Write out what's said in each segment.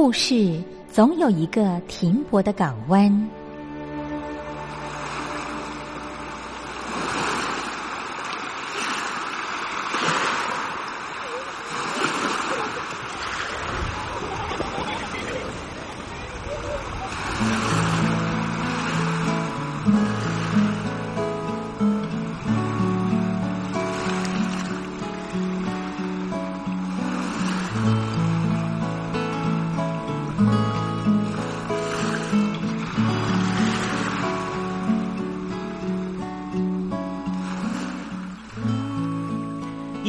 故事总有一个停泊的港湾。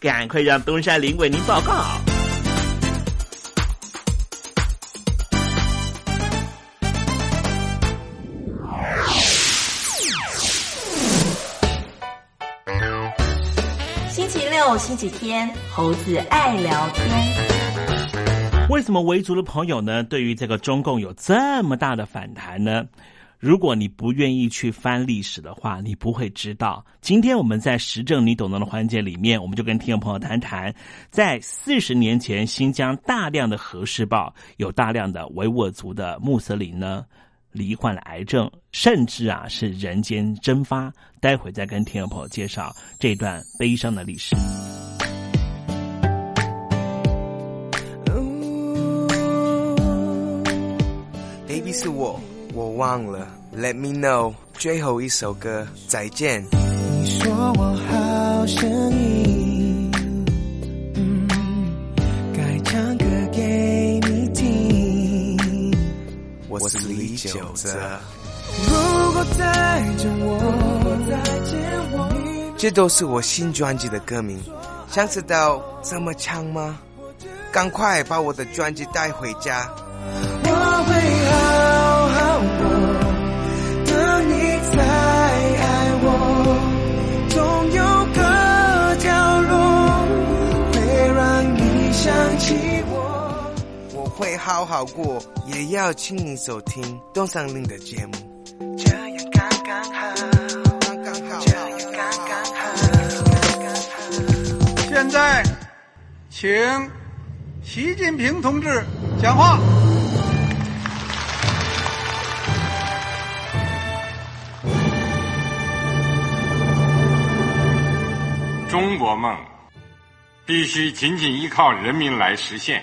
赶快让东山林为您报告。星期六、星期天，猴子爱聊天。为什么维族的朋友呢？对于这个中共有这么大的反弹呢？如果你不愿意去翻历史的话，你不会知道。今天我们在时政你懂得的环节里面，我们就跟听众朋友谈谈，在四十年前，新疆大量的核试爆，有大量的维吾尔族的穆斯林呢罹患了癌症，甚至啊是人间蒸发。待会再跟听众朋友介绍这段悲伤的历史。Baby 是我，我忘了。Let me know，最后一首歌，再见。你说我好声音，嗯，该唱歌给你听。我是李九泽。如果再见我，再见我，这都是我新专辑的歌名。想知道怎么唱吗？赶快把我的专辑带回家。我会好好好过，也要请你收听东山林的节目。这样刚刚好，刚刚好，这样刚刚好，刚刚好。现在，请习近平同志讲话。中国梦必须紧紧依靠人民来实现。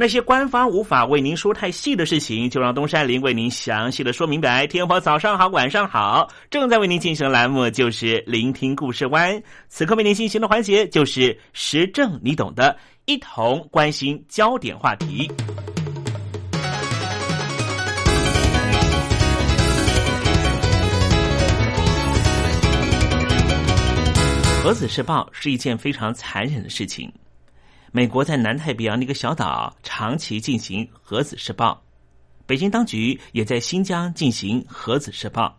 那些官方无法为您说太细的事情，就让东山林为您详细的说明白。天婆早上好，晚上好，正在为您进行的栏目就是聆听故事湾。此刻为您进行的环节就是时政，你懂的，一同关心焦点话题。核子试爆是一件非常残忍的事情。美国在南太平洋的一个小岛长期进行核子试爆，北京当局也在新疆进行核子试爆。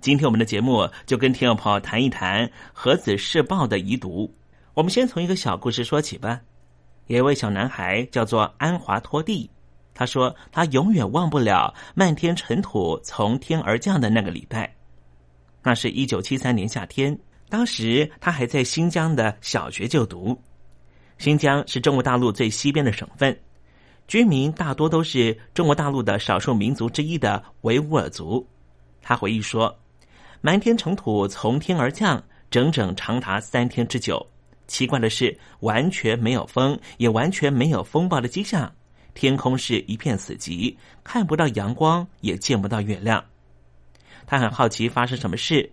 今天我们的节目就跟听众朋友谈一谈核子试爆的遗毒。我们先从一个小故事说起吧。有一位小男孩叫做安华托蒂，他说他永远忘不了漫天尘土从天而降的那个礼拜。那是一九七三年夏天。当时他还在新疆的小学就读。新疆是中国大陆最西边的省份，居民大多都是中国大陆的少数民族之一的维吾尔族。他回忆说：“满天尘土从天而降，整整长达三天之久。奇怪的是，完全没有风，也完全没有风暴的迹象。天空是一片死寂，看不到阳光，也见不到月亮。”他很好奇发生什么事。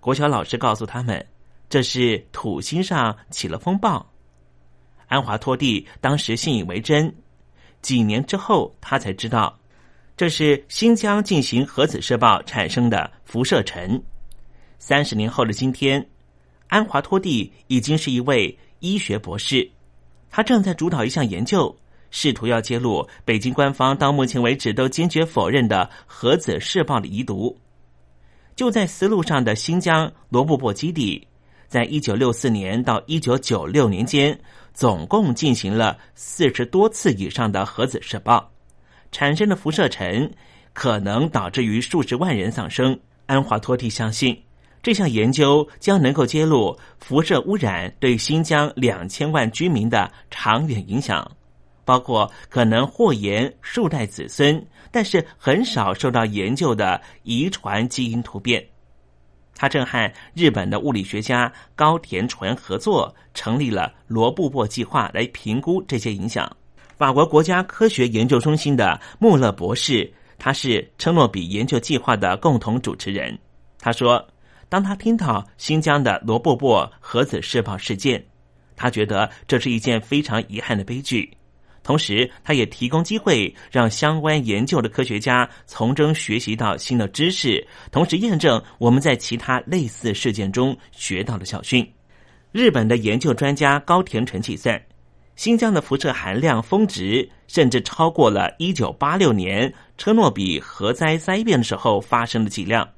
国小老师告诉他们，这是土星上起了风暴。安华托蒂当时信以为真，几年之后他才知道，这是新疆进行核子射爆产生的辐射尘。三十年后的今天，安华托蒂已经是一位医学博士，他正在主导一项研究，试图要揭露北京官方到目前为止都坚决否认的核子试爆的遗毒。就在丝路上的新疆罗布泊基地，在一九六四年到一九九六年间。总共进行了四十多次以上的核子试爆，产生的辐射尘可能导致于数十万人丧生。安华托蒂相信，这项研究将能够揭露辐射污染对新疆两千万居民的长远影响，包括可能祸延数代子孙，但是很少受到研究的遗传基因突变。他正和日本的物理学家高田纯合作，成立了罗布泊计划来评估这些影响。法国国家科学研究中心的穆勒博士，他是车诺比研究计划的共同主持人。他说，当他听到新疆的罗布泊核子试爆事件，他觉得这是一件非常遗憾的悲剧。同时，他也提供机会让相关研究的科学家从中学习到新的知识，同时验证我们在其他类似事件中学到的教训。日本的研究专家高田纯计算，新疆的辐射含量峰值甚至超过了一九八六年车诺比核灾灾变的时候发生的剂量。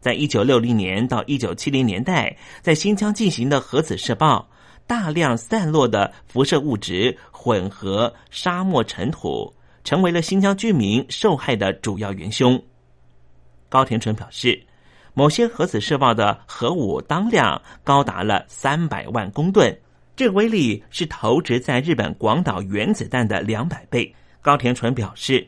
在一九六零年到一九七零年代，在新疆进行的核子试爆。大量散落的辐射物质混合沙漠尘土，成为了新疆居民受害的主要元凶。高田纯表示，某些核子射爆的核武当量高达了三百万公吨，这威力是投掷在日本广岛原子弹的两百倍。高田纯表示。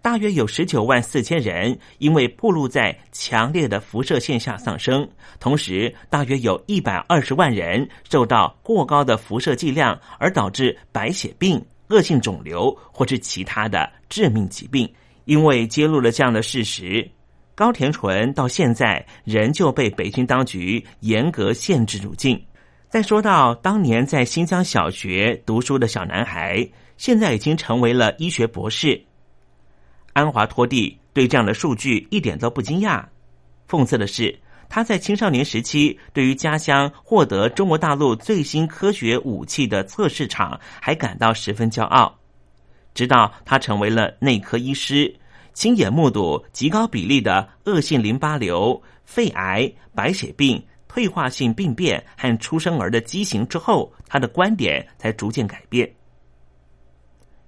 大约有十九万四千人因为暴露在强烈的辐射线下丧生，同时大约有一百二十万人受到过高的辐射剂量而导致白血病、恶性肿瘤或是其他的致命疾病。因为揭露了这样的事实，高田纯到现在仍旧被北京当局严格限制入境。再说到当年在新疆小学读书的小男孩，现在已经成为了医学博士。安华托蒂对这样的数据一点都不惊讶。讽刺的是，他在青少年时期对于家乡获得中国大陆最新科学武器的测试场还感到十分骄傲。直到他成为了内科医师，亲眼目睹极高比例的恶性淋巴瘤、肺癌、白血病、退化性病变和出生儿的畸形之后，他的观点才逐渐改变。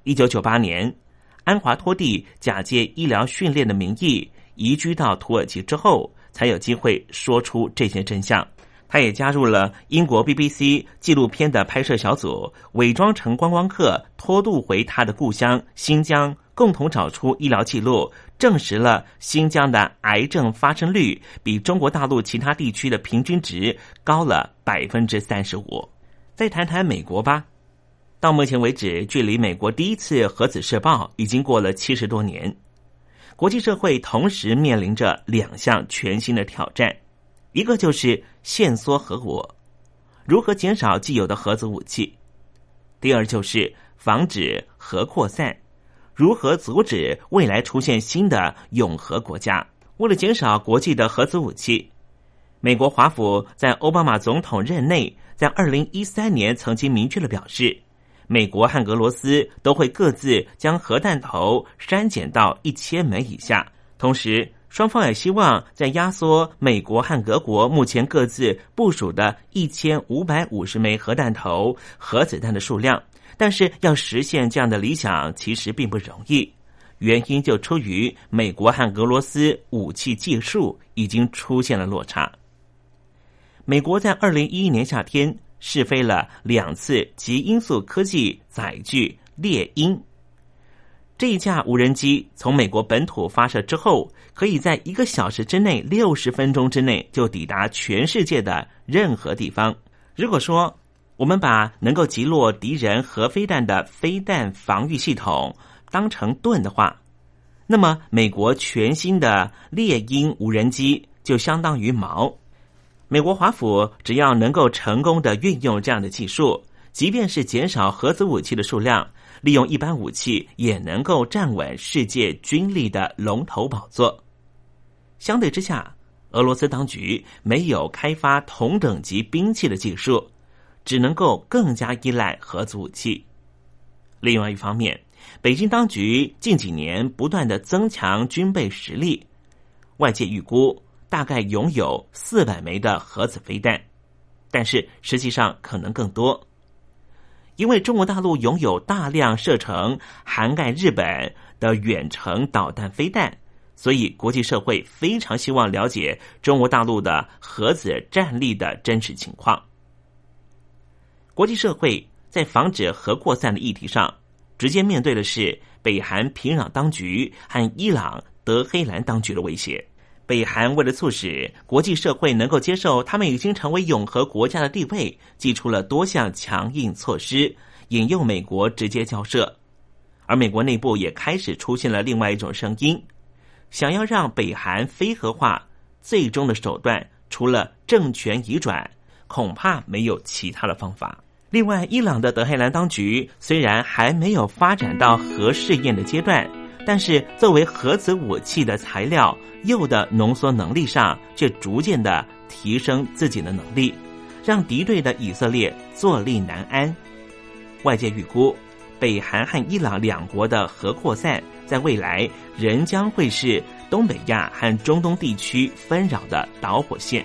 一九九八年。安华托蒂假借医疗训练的名义移居到土耳其之后，才有机会说出这些真相。他也加入了英国 BBC 纪录片的拍摄小组，伪装成观光客拖渡回他的故乡新疆，共同找出医疗记录，证实了新疆的癌症发生率比中国大陆其他地区的平均值高了百分之三十五。再谈谈美国吧。到目前为止，距离美国第一次核子试爆已经过了七十多年。国际社会同时面临着两项全新的挑战：一个就是限缩核武，如何减少既有的核子武器；第二就是防止核扩散，如何阻止未来出现新的永核国家。为了减少国际的核子武器，美国华府在奥巴马总统任内，在二零一三年曾经明确的表示。美国和俄罗斯都会各自将核弹头删减到一千枚以下，同时双方也希望在压缩美国和俄国目前各自部署的一千五百五十枚核弹头核子弹的数量。但是要实现这样的理想，其实并不容易，原因就出于美国和俄罗斯武器技术已经出现了落差。美国在二零一一年夏天试飞了两次极音速科技载具猎鹰。这一架无人机从美国本土发射之后，可以在一个小时之内、六十分钟之内就抵达全世界的任何地方。如果说我们把能够击落敌人核飞弹的飞弹防御系统当成盾的话，那么美国全新的猎鹰无人机就相当于矛。美国华府只要能够成功的运用这样的技术，即便是减少核子武器的数量，利用一般武器也能够站稳世界军力的龙头宝座。相对之下，俄罗斯当局没有开发同等级兵器的技术，只能够更加依赖核子武器。另外一方面，北京当局近几年不断的增强军备实力，外界预估。大概拥有四百枚的核子飞弹，但是实际上可能更多，因为中国大陆拥有大量射程涵盖日本的远程导弹飞弹，所以国际社会非常希望了解中国大陆的核子战力的真实情况。国际社会在防止核扩散的议题上，直接面对的是北韩平壤当局和伊朗德黑兰当局的威胁。北韩为了促使国际社会能够接受他们已经成为永和国家的地位，祭出了多项强硬措施，引诱美国直接交涉。而美国内部也开始出现了另外一种声音，想要让北韩非核化，最终的手段除了政权移转，恐怕没有其他的方法。另外，伊朗的德黑兰当局虽然还没有发展到核试验的阶段。但是，作为核子武器的材料，铀的浓缩能力上却逐渐的提升自己的能力，让敌对的以色列坐立难安。外界预估，北韩和伊朗两国的核扩散，在未来仍将会是东北亚和中东地区纷扰的导火线。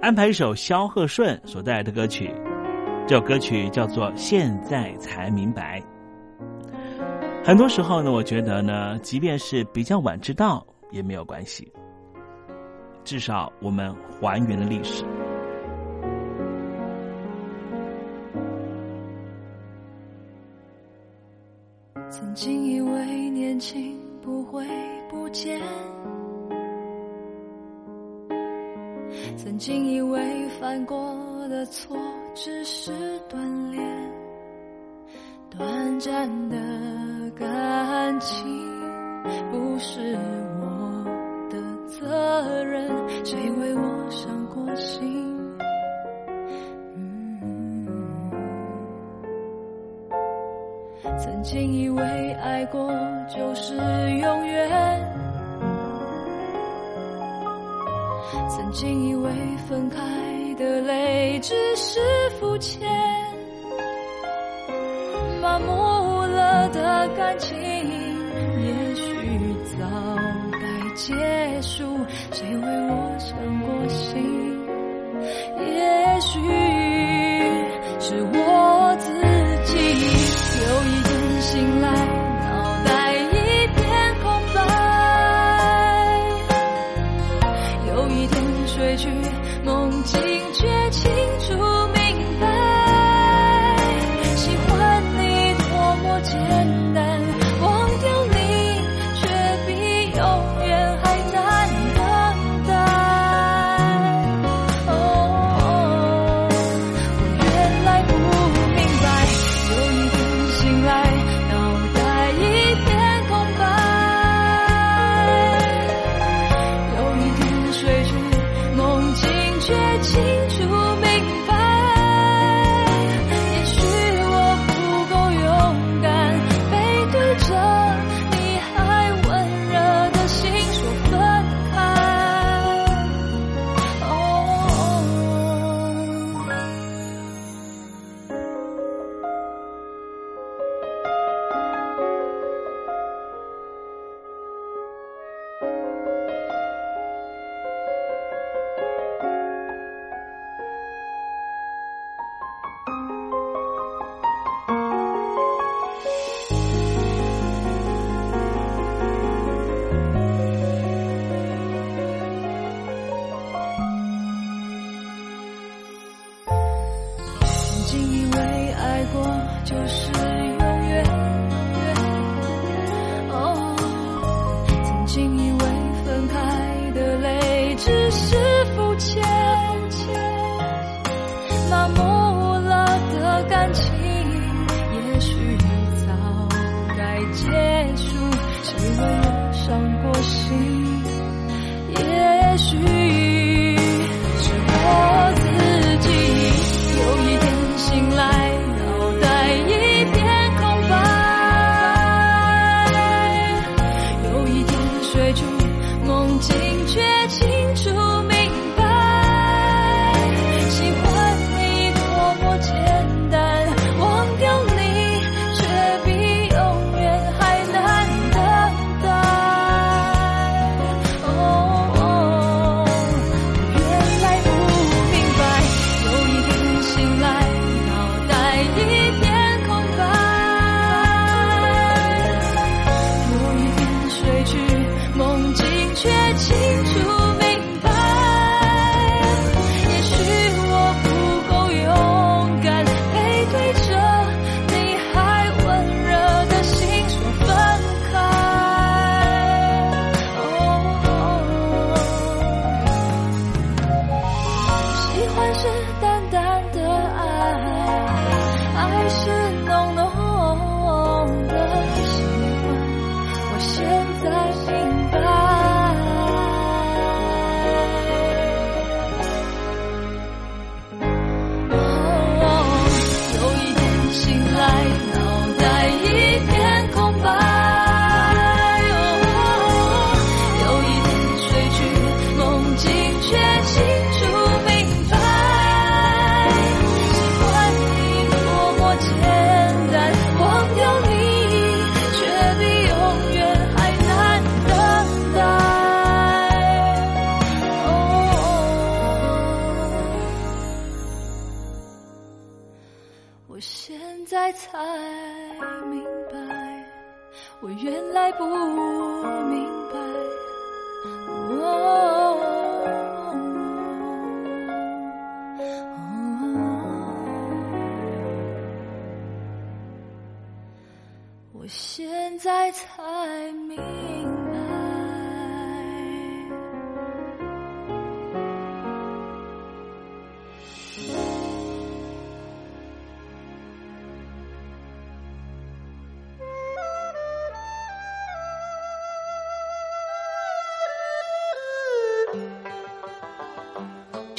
安排一首萧贺顺所带来的歌曲，这首歌曲叫做《现在才明白》。很多时候呢，我觉得呢，即便是比较晚知道也没有关系，至少我们还原了历史。犯过的错只是锻炼短暂的感情不是我的责任谁为我伤过心曾经以为爱过就是永远曾经以为分开的泪只是肤浅，麻木了的感情，也许早该结束。谁为我伤过心？也许。只是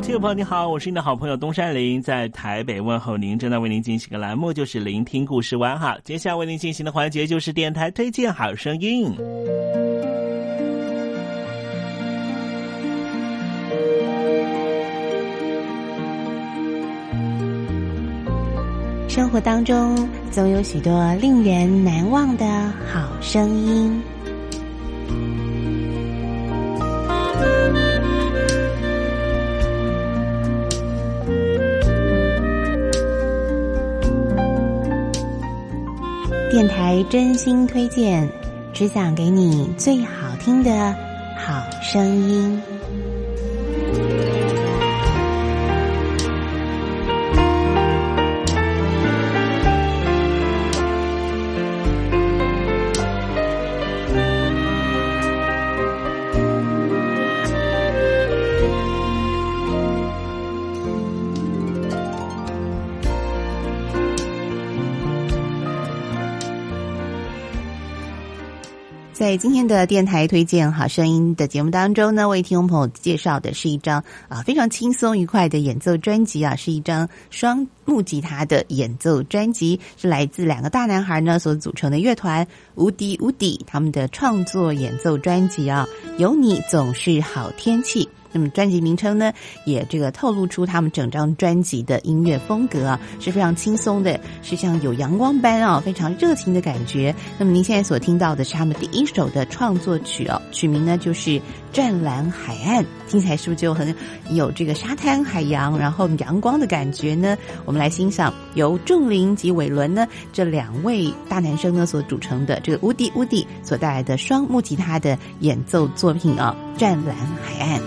听众朋友你好，我是你的好朋友东山林，在台北问候您。正在为您进行的栏目就是聆听故事湾哈。接下来为您进行的环节就是电台推荐好声音。生活当中总有许多令人难忘的好声音。电台真心推荐，只想给你最好听的好声音。今天的电台推荐好声音的节目当中呢，为听众朋友介绍的是一张啊非常轻松愉快的演奏专辑啊，是一张双木吉他的演奏专辑，是来自两个大男孩呢所组成的乐团无敌无敌他们的创作演奏专辑啊，有你总是好天气。那么专辑名称呢，也这个透露出他们整张专辑的音乐风格啊，是非常轻松的，是像有阳光般啊，非常热情的感觉。那么您现在所听到的是他们第一首的创作曲哦，曲名呢就是《湛蓝海岸》，听起来是不是就很有这个沙滩、海洋，然后阳光的感觉呢？我们来欣赏由仲林及伟伦呢这两位大男生呢所组成的这个乌迪乌迪所带来的双木吉他的演奏作品啊，《湛蓝海岸》。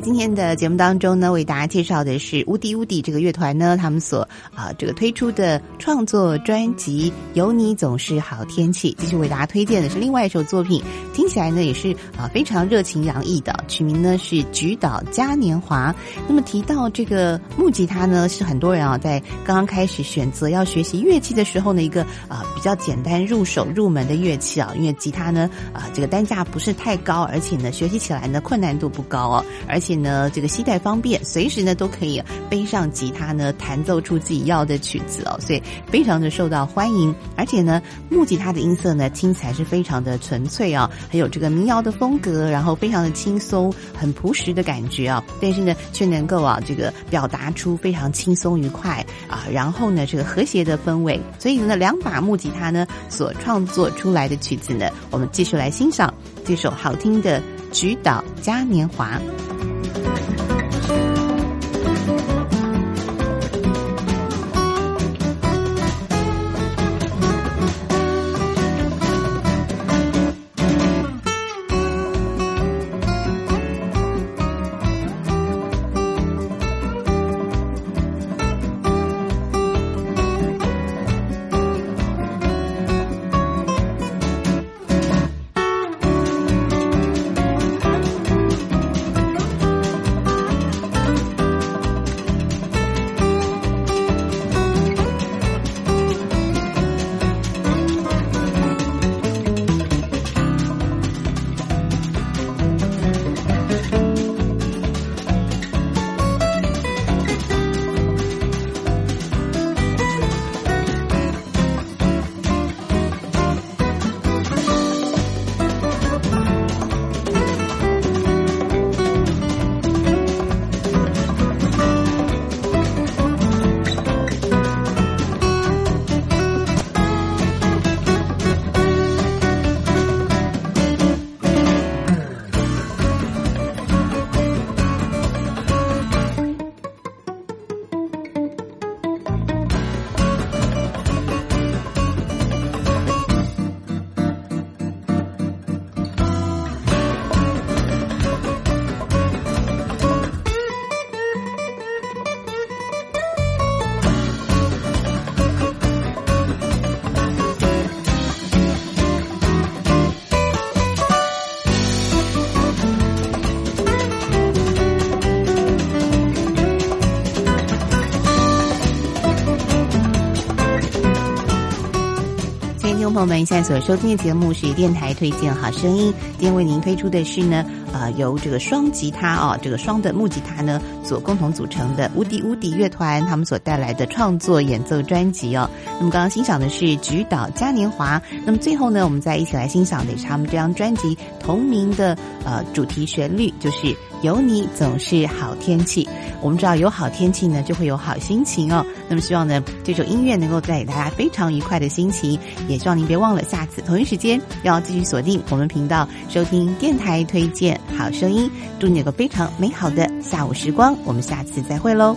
今天的节目当中呢，为大家介绍的是乌迪乌迪这个乐团呢，他们所啊这个推出的创作专辑《有你总是好天气》。继续为大家推荐的是另外一首作品，听起来呢也是啊非常热情洋溢的，曲名呢是《菊岛嘉年华》。那么提到这个木吉他呢，是很多人啊在刚刚开始选择要学习乐器的时候呢，一个啊比较简单入手入门的乐器啊，因为吉他呢啊这个单价不是太高，而且呢学习起来呢困难度不高哦。而且呢，这个携带方便，随时呢都可以背上吉他呢，弹奏出自己要的曲子哦，所以非常的受到欢迎。而且呢，木吉他的音色呢，听起来是非常的纯粹啊，很有这个民谣的风格，然后非常的轻松，都很朴实的感觉啊。但是呢，却能够啊，这个表达出非常轻松愉快啊，然后呢，这个和谐的氛围。所以呢，两把木吉他呢所创作出来的曲子呢，我们继续来欣赏这首好听的《菊岛嘉年华》。朋友们，现在所收听的节目是电台推荐好声音。今天为您推出的是呢，呃，由这个双吉他哦，这个双的木吉他呢所共同组成的无敌无敌乐团，他们所带来的创作演奏专辑哦。那么刚刚欣赏的是《菊岛嘉年华》，那么最后呢，我们再一起来欣赏的是他们这张专辑同名的呃主题旋律，就是有你总是好天气。我们知道有好天气呢，就会有好心情哦。那么希望呢，这首音乐能够带给大家非常愉快的心情。也希望您别忘了，下次同一时间要继续锁定我们频道，收听电台推荐好声音。祝你有个非常美好的下午时光。我们下次再会喽。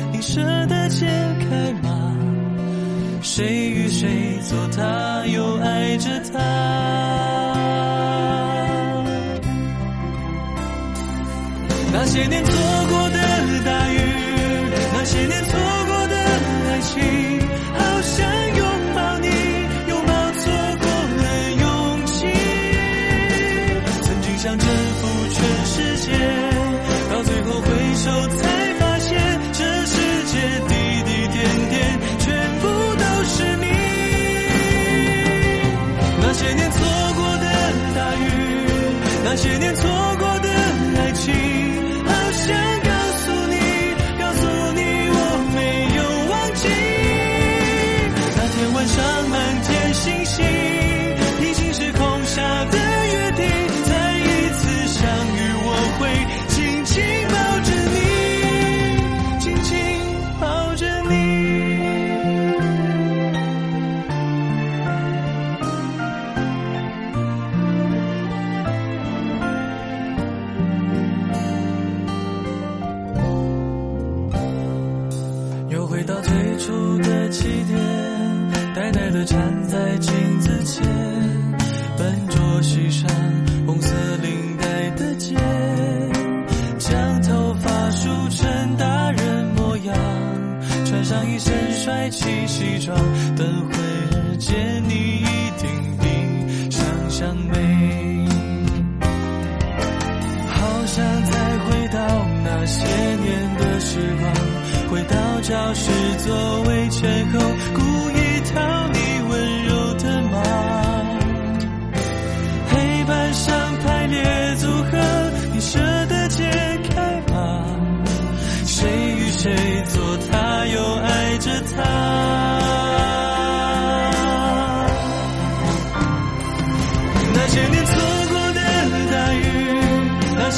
舍得解开吗？谁与谁做他，又爱着他？那些年错过的大雨，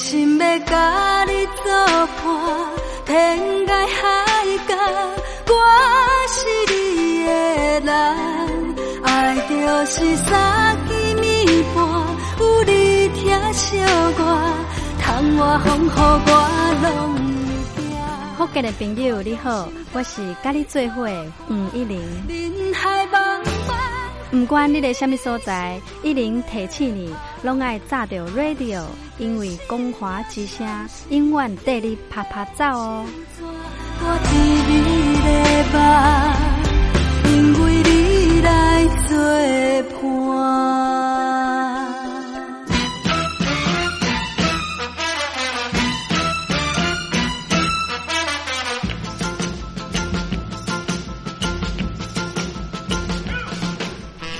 心要甲你作伴，天涯海角，我是你的人。爱就是三更暝半，有你疼惜我，窗外风雨我拢会惊。福建的朋友你好，我是甲你做伙黄一玲。人海茫茫。不管你在什么所在，一零提起你，拢爱炸着 radio，因为光华之声永远带你啪啪走哦。我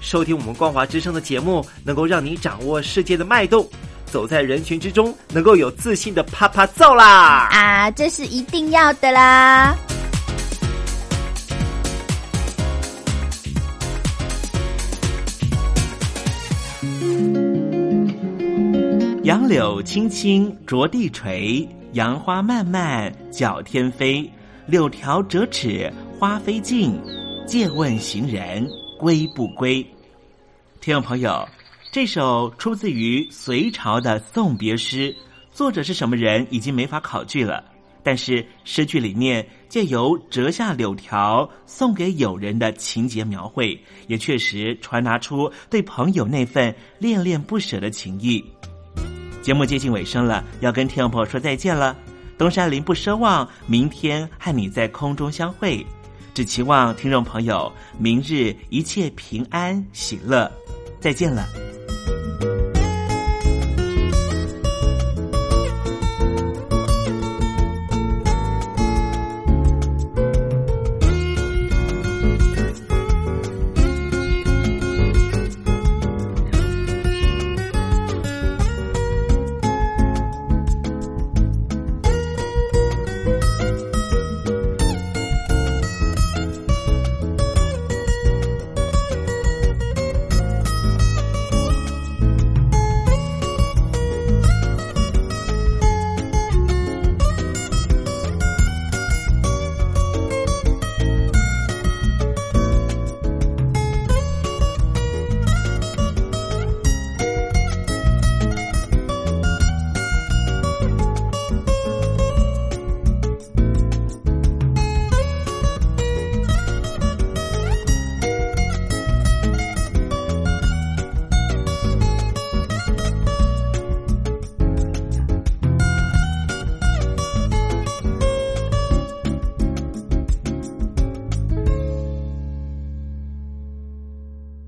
收听我们光华之声的节目，能够让你掌握世界的脉动，走在人群之中，能够有自信的啪啪照啦！啊，这是一定要的啦！杨柳青青着地垂，杨花漫漫搅天飞。柳条折尺花飞尽，借问行人归不归？听众朋友，这首出自于隋朝的送别诗，作者是什么人已经没法考据了。但是诗句里面借由折下柳条送给友人的情节描绘，也确实传达出对朋友那份恋恋不舍的情谊。节目接近尾声了，要跟听众朋友说再见了。东山林不奢望明天和你在空中相会，只期望听众朋友明日一切平安喜乐。再见了。